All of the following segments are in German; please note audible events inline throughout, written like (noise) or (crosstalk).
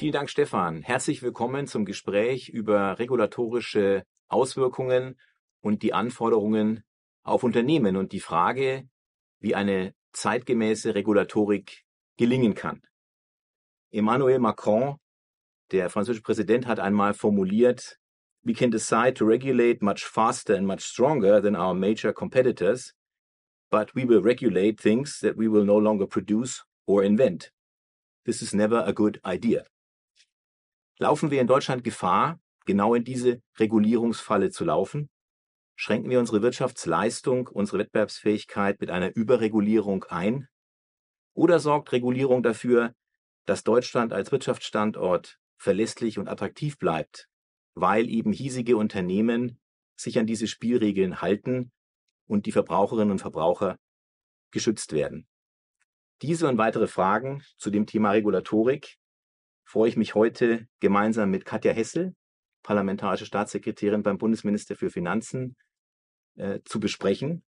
Vielen Dank, Stefan. Herzlich willkommen zum Gespräch über regulatorische Auswirkungen und die Anforderungen auf Unternehmen und die Frage, wie eine zeitgemäße Regulatorik gelingen kann. Emmanuel Macron, der französische Präsident, hat einmal formuliert, we can decide to regulate much faster and much stronger than our major competitors, but we will regulate things that we will no longer produce or invent. This is never a good idea. Laufen wir in Deutschland Gefahr, genau in diese Regulierungsfalle zu laufen? Schränken wir unsere Wirtschaftsleistung, unsere Wettbewerbsfähigkeit mit einer Überregulierung ein? Oder sorgt Regulierung dafür, dass Deutschland als Wirtschaftsstandort verlässlich und attraktiv bleibt, weil eben hiesige Unternehmen sich an diese Spielregeln halten und die Verbraucherinnen und Verbraucher geschützt werden? Diese und weitere Fragen zu dem Thema Regulatorik freue ich mich heute gemeinsam mit Katja Hessel, parlamentarische Staatssekretärin beim Bundesminister für Finanzen, äh, zu besprechen.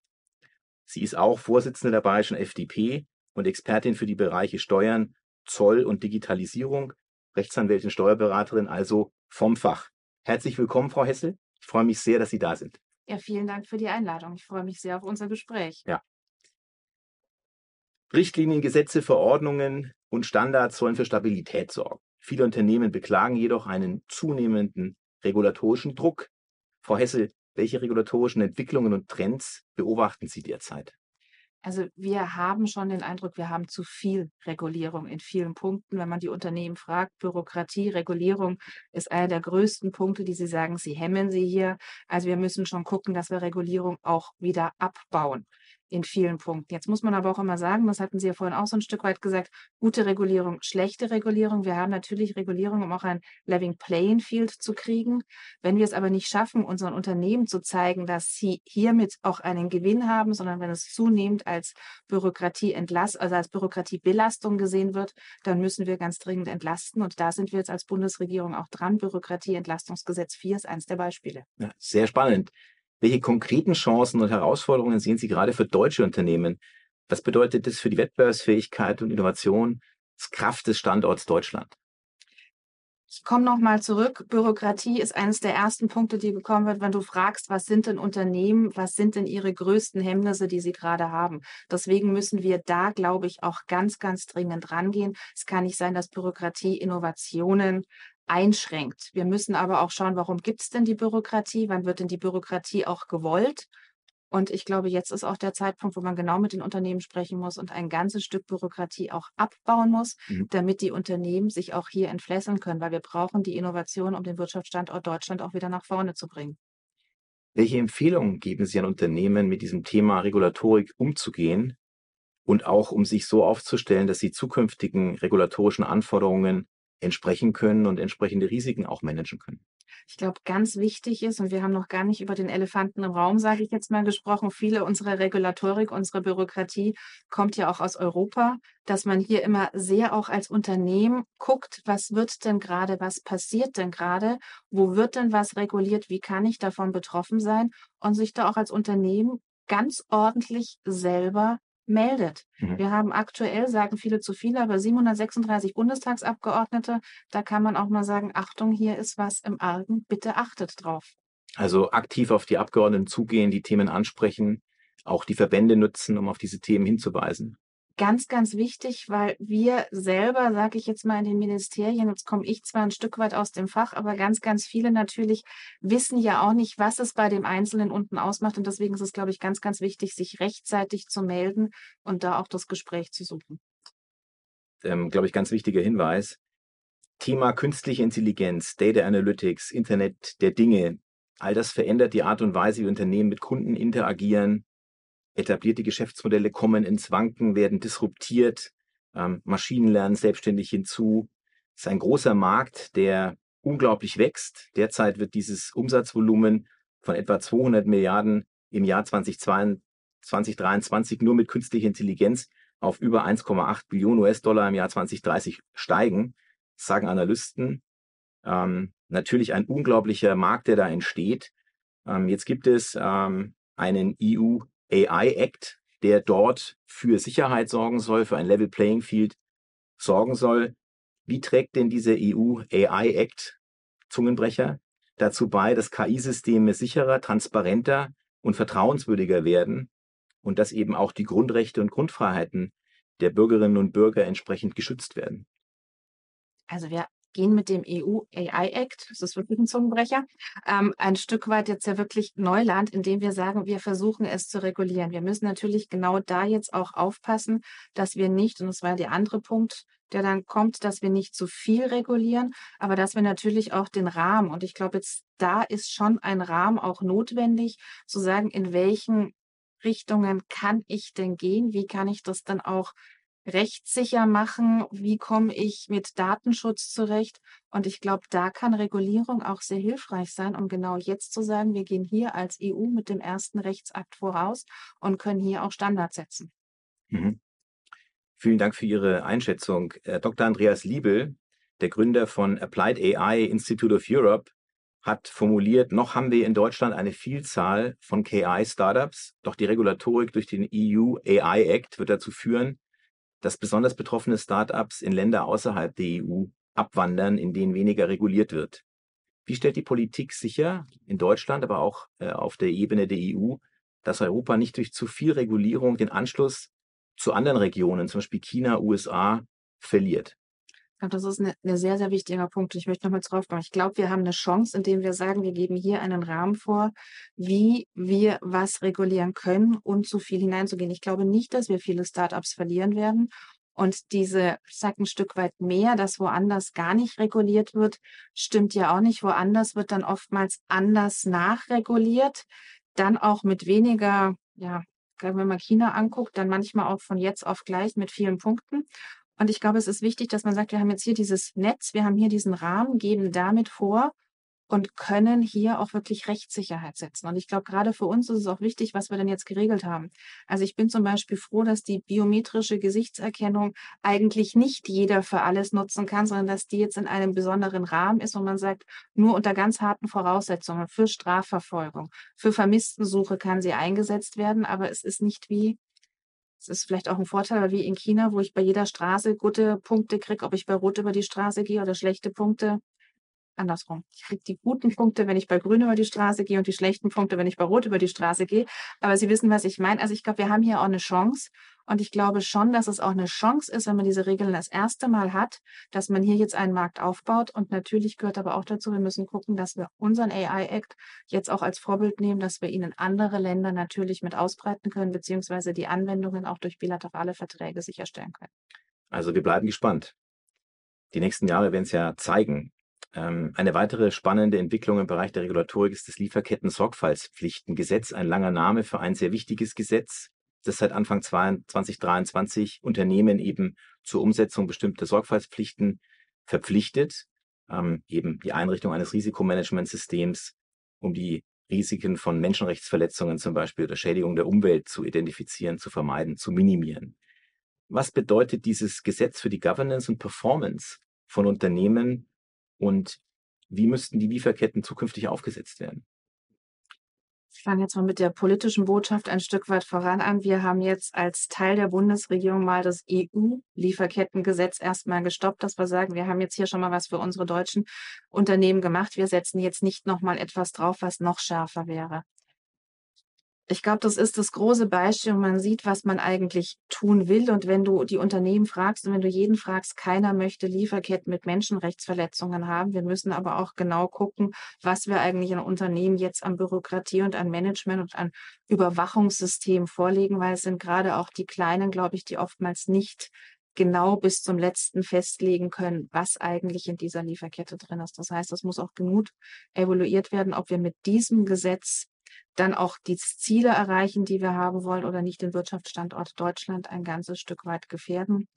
Sie ist auch Vorsitzende der Bayerischen FDP und Expertin für die Bereiche Steuern, Zoll und Digitalisierung, Rechtsanwältin, Steuerberaterin, also vom Fach. Herzlich willkommen, Frau Hessel. Ich freue mich sehr, dass Sie da sind. Ja, vielen Dank für die Einladung. Ich freue mich sehr auf unser Gespräch. Ja. Richtlinien, Gesetze, Verordnungen und Standards sollen für Stabilität sorgen. Viele Unternehmen beklagen jedoch einen zunehmenden regulatorischen Druck. Frau Hessel, welche regulatorischen Entwicklungen und Trends beobachten Sie derzeit? Also wir haben schon den Eindruck, wir haben zu viel Regulierung in vielen Punkten. Wenn man die Unternehmen fragt, Bürokratie, Regulierung ist einer der größten Punkte, die sie sagen, sie hemmen sie hier. Also wir müssen schon gucken, dass wir Regulierung auch wieder abbauen in vielen Punkten. Jetzt muss man aber auch immer sagen, das hatten Sie ja vorhin auch so ein Stück weit gesagt, gute Regulierung, schlechte Regulierung. Wir haben natürlich Regulierung, um auch ein Living Playing Field zu kriegen. Wenn wir es aber nicht schaffen, unseren Unternehmen zu zeigen, dass sie hiermit auch einen Gewinn haben, sondern wenn es zunehmend als Bürokratie also als Bürokratiebelastung gesehen wird, dann müssen wir ganz dringend entlasten. Und da sind wir jetzt als Bundesregierung auch dran. Bürokratieentlastungsgesetz 4 ist eins der Beispiele. Ja, sehr spannend. Welche konkreten Chancen und Herausforderungen sehen Sie gerade für deutsche Unternehmen? Was bedeutet das für die Wettbewerbsfähigkeit und Innovationskraft des Standorts Deutschland? Ich komme nochmal zurück. Bürokratie ist eines der ersten Punkte, die gekommen wird, wenn du fragst, was sind denn Unternehmen, was sind denn ihre größten Hemmnisse, die sie gerade haben. Deswegen müssen wir da, glaube ich, auch ganz, ganz dringend rangehen. Es kann nicht sein, dass Bürokratie Innovationen einschränkt. Wir müssen aber auch schauen, warum gibt es denn die Bürokratie? Wann wird denn die Bürokratie auch gewollt? Und ich glaube, jetzt ist auch der Zeitpunkt, wo man genau mit den Unternehmen sprechen muss und ein ganzes Stück Bürokratie auch abbauen muss, mhm. damit die Unternehmen sich auch hier entflesseln können, weil wir brauchen die Innovation, um den Wirtschaftsstandort Deutschland auch wieder nach vorne zu bringen. Welche Empfehlungen geben Sie an Unternehmen, mit diesem Thema Regulatorik umzugehen und auch um sich so aufzustellen, dass sie zukünftigen regulatorischen Anforderungen entsprechen können und entsprechende Risiken auch managen können. Ich glaube, ganz wichtig ist, und wir haben noch gar nicht über den Elefanten im Raum, sage ich jetzt mal, gesprochen, viele unserer Regulatorik, unsere Bürokratie kommt ja auch aus Europa, dass man hier immer sehr auch als Unternehmen guckt, was wird denn gerade, was passiert denn gerade, wo wird denn was reguliert, wie kann ich davon betroffen sein und sich da auch als Unternehmen ganz ordentlich selber meldet. Mhm. Wir haben aktuell, sagen viele zu viele, aber 736 Bundestagsabgeordnete. Da kann man auch mal sagen, Achtung, hier ist was im Argen, bitte achtet drauf. Also aktiv auf die Abgeordneten zugehen, die Themen ansprechen, auch die Verbände nutzen, um auf diese Themen hinzuweisen ganz, ganz wichtig, weil wir selber, sage ich jetzt mal in den Ministerien, jetzt komme ich zwar ein Stück weit aus dem Fach, aber ganz, ganz viele natürlich wissen ja auch nicht, was es bei dem Einzelnen unten ausmacht. Und deswegen ist es, glaube ich, ganz, ganz wichtig, sich rechtzeitig zu melden und da auch das Gespräch zu suchen. Ähm, glaube ich, ganz wichtiger Hinweis. Thema künstliche Intelligenz, Data Analytics, Internet der Dinge, all das verändert die Art und Weise, wie Unternehmen mit Kunden interagieren, etablierte Geschäftsmodelle kommen ins Wanken, werden disruptiert, ähm, Maschinen lernen selbstständig hinzu. Es ist ein großer Markt, der unglaublich wächst. Derzeit wird dieses Umsatzvolumen von etwa 200 Milliarden im Jahr 2022, 2023 nur mit künstlicher Intelligenz auf über 1,8 Billionen US-Dollar im Jahr 2030 steigen, sagen Analysten. Ähm, natürlich ein unglaublicher Markt, der da entsteht. Ähm, jetzt gibt es ähm, einen EU AI Act, der dort für Sicherheit sorgen soll, für ein Level Playing Field sorgen soll. Wie trägt denn dieser EU AI Act, Zungenbrecher, dazu bei, dass KI-Systeme sicherer, transparenter und vertrauenswürdiger werden und dass eben auch die Grundrechte und Grundfreiheiten der Bürgerinnen und Bürger entsprechend geschützt werden? Also wir gehen mit dem EU AI Act, das ist wirklich ein Zungenbrecher, ähm, ein Stück weit jetzt ja wirklich Neuland, indem wir sagen, wir versuchen es zu regulieren. Wir müssen natürlich genau da jetzt auch aufpassen, dass wir nicht, und das war der andere Punkt, der dann kommt, dass wir nicht zu viel regulieren, aber dass wir natürlich auch den Rahmen, und ich glaube jetzt, da ist schon ein Rahmen auch notwendig, zu sagen, in welchen Richtungen kann ich denn gehen? Wie kann ich das dann auch rechtssicher machen? Wie komme ich mit Datenschutz zurecht? Und ich glaube, da kann Regulierung auch sehr hilfreich sein, um genau jetzt zu sagen, wir gehen hier als EU mit dem ersten Rechtsakt voraus und können hier auch Standards setzen. Mhm. Vielen Dank für Ihre Einschätzung. Äh, Dr. Andreas Liebel, der Gründer von Applied AI Institute of Europe, hat formuliert, noch haben wir in Deutschland eine Vielzahl von KI-Startups, doch die Regulatorik durch den EU AI Act wird dazu führen, dass besonders betroffene Startups in Länder außerhalb der EU abwandern, in denen weniger reguliert wird. Wie stellt die Politik sicher, in Deutschland, aber auch äh, auf der Ebene der EU, dass Europa nicht durch zu viel Regulierung den Anschluss zu anderen Regionen, zum Beispiel China, USA, verliert? Ich glaube, das ist ein ne sehr, sehr wichtiger Punkt. Ich möchte nochmal drauf kommen. Ich glaube, wir haben eine Chance, indem wir sagen, wir geben hier einen Rahmen vor, wie wir was regulieren können und zu viel hineinzugehen. Ich glaube nicht, dass wir viele Startups verlieren werden. Und diese, ich sag ein Stück weit mehr, dass woanders gar nicht reguliert wird, stimmt ja auch nicht. Woanders wird dann oftmals anders nachreguliert, dann auch mit weniger, ja, wenn man China anguckt, dann manchmal auch von jetzt auf gleich mit vielen Punkten. Und ich glaube, es ist wichtig, dass man sagt, wir haben jetzt hier dieses Netz, wir haben hier diesen Rahmen, geben damit vor und können hier auch wirklich Rechtssicherheit setzen. Und ich glaube, gerade für uns ist es auch wichtig, was wir denn jetzt geregelt haben. Also ich bin zum Beispiel froh, dass die biometrische Gesichtserkennung eigentlich nicht jeder für alles nutzen kann, sondern dass die jetzt in einem besonderen Rahmen ist und man sagt, nur unter ganz harten Voraussetzungen für Strafverfolgung, für Vermisstensuche kann sie eingesetzt werden, aber es ist nicht wie es ist vielleicht auch ein Vorteil, wie in China, wo ich bei jeder Straße gute Punkte kriege, ob ich bei Rot über die Straße gehe oder schlechte Punkte, andersrum. Ich kriege die guten Punkte, wenn ich bei Grün über die Straße gehe und die schlechten Punkte, wenn ich bei Rot über die Straße gehe. Aber Sie wissen, was ich meine. Also ich glaube, wir haben hier auch eine Chance. Und ich glaube schon, dass es auch eine Chance ist, wenn man diese Regeln das erste Mal hat, dass man hier jetzt einen Markt aufbaut. Und natürlich gehört aber auch dazu, wir müssen gucken, dass wir unseren AI-Act jetzt auch als Vorbild nehmen, dass wir ihn in andere Länder natürlich mit ausbreiten können, beziehungsweise die Anwendungen auch durch bilaterale Verträge sicherstellen können. Also wir bleiben gespannt. Die nächsten Jahre werden es ja zeigen, ähm, eine weitere spannende Entwicklung im Bereich der Regulatorik ist das Lieferketten-Sorgfaltspflichtengesetz, ein langer Name für ein sehr wichtiges Gesetz, das seit Anfang 2023 Unternehmen eben zur Umsetzung bestimmter Sorgfaltspflichten verpflichtet, ähm, eben die Einrichtung eines Risikomanagementsystems, um die Risiken von Menschenrechtsverletzungen zum Beispiel oder Schädigung der Umwelt zu identifizieren, zu vermeiden, zu minimieren. Was bedeutet dieses Gesetz für die Governance und Performance von Unternehmen und wie müssten die Lieferketten zukünftig aufgesetzt werden? Ich fange jetzt mal mit der politischen Botschaft ein Stück weit voran an. Wir haben jetzt als Teil der Bundesregierung mal das EU-Lieferkettengesetz erstmal gestoppt, dass wir sagen, wir haben jetzt hier schon mal was für unsere deutschen Unternehmen gemacht. Wir setzen jetzt nicht nochmal etwas drauf, was noch schärfer wäre. Ich glaube, das ist das große Beispiel und man sieht, was man eigentlich tun will. Und wenn du die Unternehmen fragst und wenn du jeden fragst, keiner möchte Lieferketten mit Menschenrechtsverletzungen haben. Wir müssen aber auch genau gucken, was wir eigentlich in Unternehmen jetzt an Bürokratie und an Management und an Überwachungssystem vorlegen, weil es sind gerade auch die Kleinen, glaube ich, die oftmals nicht genau bis zum letzten festlegen können, was eigentlich in dieser Lieferkette drin ist. Das heißt, es muss auch genug evaluiert werden, ob wir mit diesem Gesetz dann auch die Ziele erreichen, die wir haben wollen oder nicht den Wirtschaftsstandort Deutschland ein ganzes Stück weit gefährden.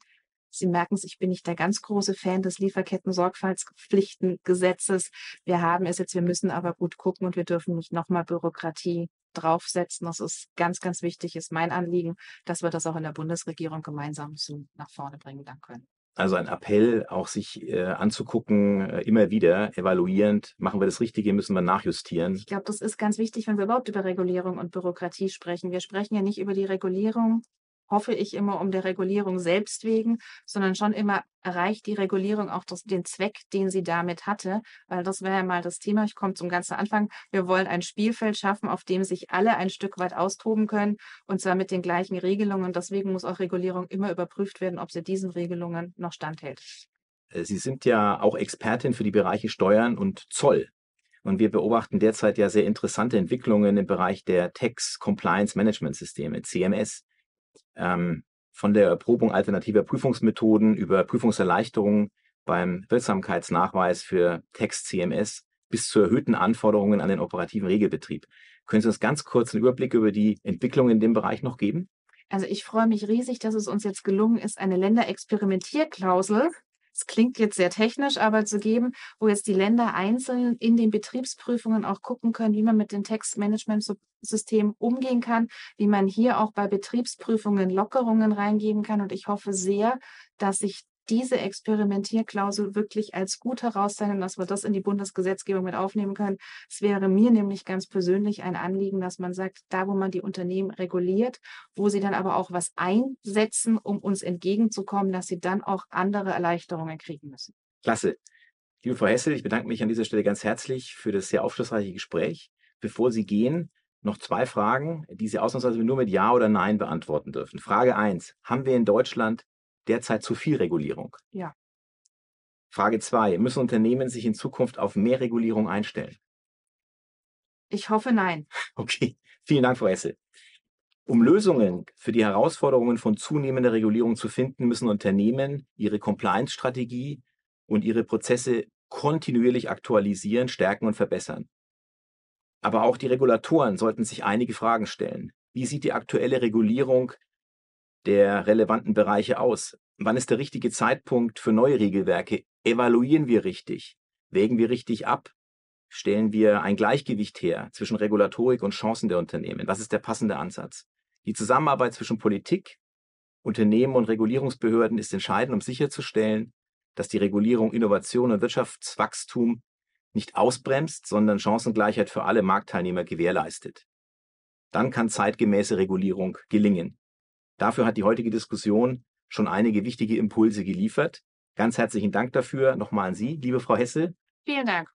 Sie merken es, ich bin nicht der ganz große Fan des Lieferketten-Sorgfaltspflichtengesetzes. Wir haben es jetzt, wir müssen aber gut gucken und wir dürfen nicht nochmal Bürokratie draufsetzen. Das ist ganz, ganz wichtig, ist mein Anliegen, dass wir das auch in der Bundesregierung gemeinsam so nach vorne bringen dann können. Also ein Appell, auch sich äh, anzugucken, äh, immer wieder evaluierend, machen wir das Richtige, müssen wir nachjustieren. Ich glaube, das ist ganz wichtig, wenn wir überhaupt über Regulierung und Bürokratie sprechen. Wir sprechen ja nicht über die Regulierung hoffe ich immer um der Regulierung selbst wegen, sondern schon immer erreicht die Regulierung auch das, den Zweck, den sie damit hatte. Weil das wäre ja mal das Thema. Ich komme zum ganzen Anfang. Wir wollen ein Spielfeld schaffen, auf dem sich alle ein Stück weit austoben können und zwar mit den gleichen Regelungen. Deswegen muss auch Regulierung immer überprüft werden, ob sie diesen Regelungen noch standhält. Äh, sie sind ja auch Expertin für die Bereiche Steuern und Zoll. Und wir beobachten derzeit ja sehr interessante Entwicklungen im Bereich der Tax Compliance Management Systeme, CMS. Ähm, von der Erprobung alternativer Prüfungsmethoden über Prüfungserleichterungen beim Wirksamkeitsnachweis für Tax CMS bis zu erhöhten Anforderungen an den operativen Regelbetrieb. Können Sie uns ganz kurz einen Überblick über die Entwicklung in dem Bereich noch geben? Also ich freue mich riesig, dass es uns jetzt gelungen ist, eine Länderexperimentierklausel es klingt jetzt sehr technisch, aber zu geben, wo jetzt die Länder einzeln in den Betriebsprüfungen auch gucken können, wie man mit dem Textmanagement-System umgehen kann, wie man hier auch bei Betriebsprüfungen Lockerungen reingeben kann. Und ich hoffe sehr, dass sich diese Experimentierklausel wirklich als gut herauszeichnen, dass wir das in die Bundesgesetzgebung mit aufnehmen können. Es wäre mir nämlich ganz persönlich ein Anliegen, dass man sagt, da wo man die Unternehmen reguliert, wo sie dann aber auch was einsetzen, um uns entgegenzukommen, dass sie dann auch andere Erleichterungen kriegen müssen. Klasse. Liebe Frau Hessel, ich bedanke mich an dieser Stelle ganz herzlich für das sehr aufschlussreiche Gespräch. Bevor Sie gehen, noch zwei Fragen, die Sie ausnahmsweise nur mit Ja oder Nein beantworten dürfen. Frage eins: Haben wir in Deutschland derzeit zu viel Regulierung? Ja. Frage zwei, müssen Unternehmen sich in Zukunft auf mehr Regulierung einstellen? Ich hoffe nein. (laughs) Okay, vielen Dank, Frau Esse. Um Lösungen für die Herausforderungen von zunehmender Regulierung zu finden, müssen Unternehmen ihre Compliance-Strategie und ihre Prozesse kontinuierlich aktualisieren, stärken und verbessern. Aber auch die Regulatoren sollten sich einige Fragen stellen. Wie sieht die aktuelle Regulierung der relevanten Bereiche aus? Wann ist der richtige Zeitpunkt für neue Regelwerke? Evaluieren wir richtig? Wägen wir richtig ab? Stellen wir ein Gleichgewicht her zwischen Regulatorik und Chancen der Unternehmen? Was ist der passende Ansatz? Die Zusammenarbeit zwischen Politik, Unternehmen und Regulierungsbehörden ist entscheidend, um sicherzustellen, dass die Regulierung Innovation und Wirtschaftswachstum nicht ausbremst, sondern Chancengleichheit für alle Marktteilnehmer gewährleistet. Dann kann zeitgemäße Regulierung gelingen. Dafür hat die heutige Diskussion schon einige wichtige Impulse geliefert. Ganz herzlichen Dank dafür nochmal an Sie, liebe Frau Hesse. Vielen Dank.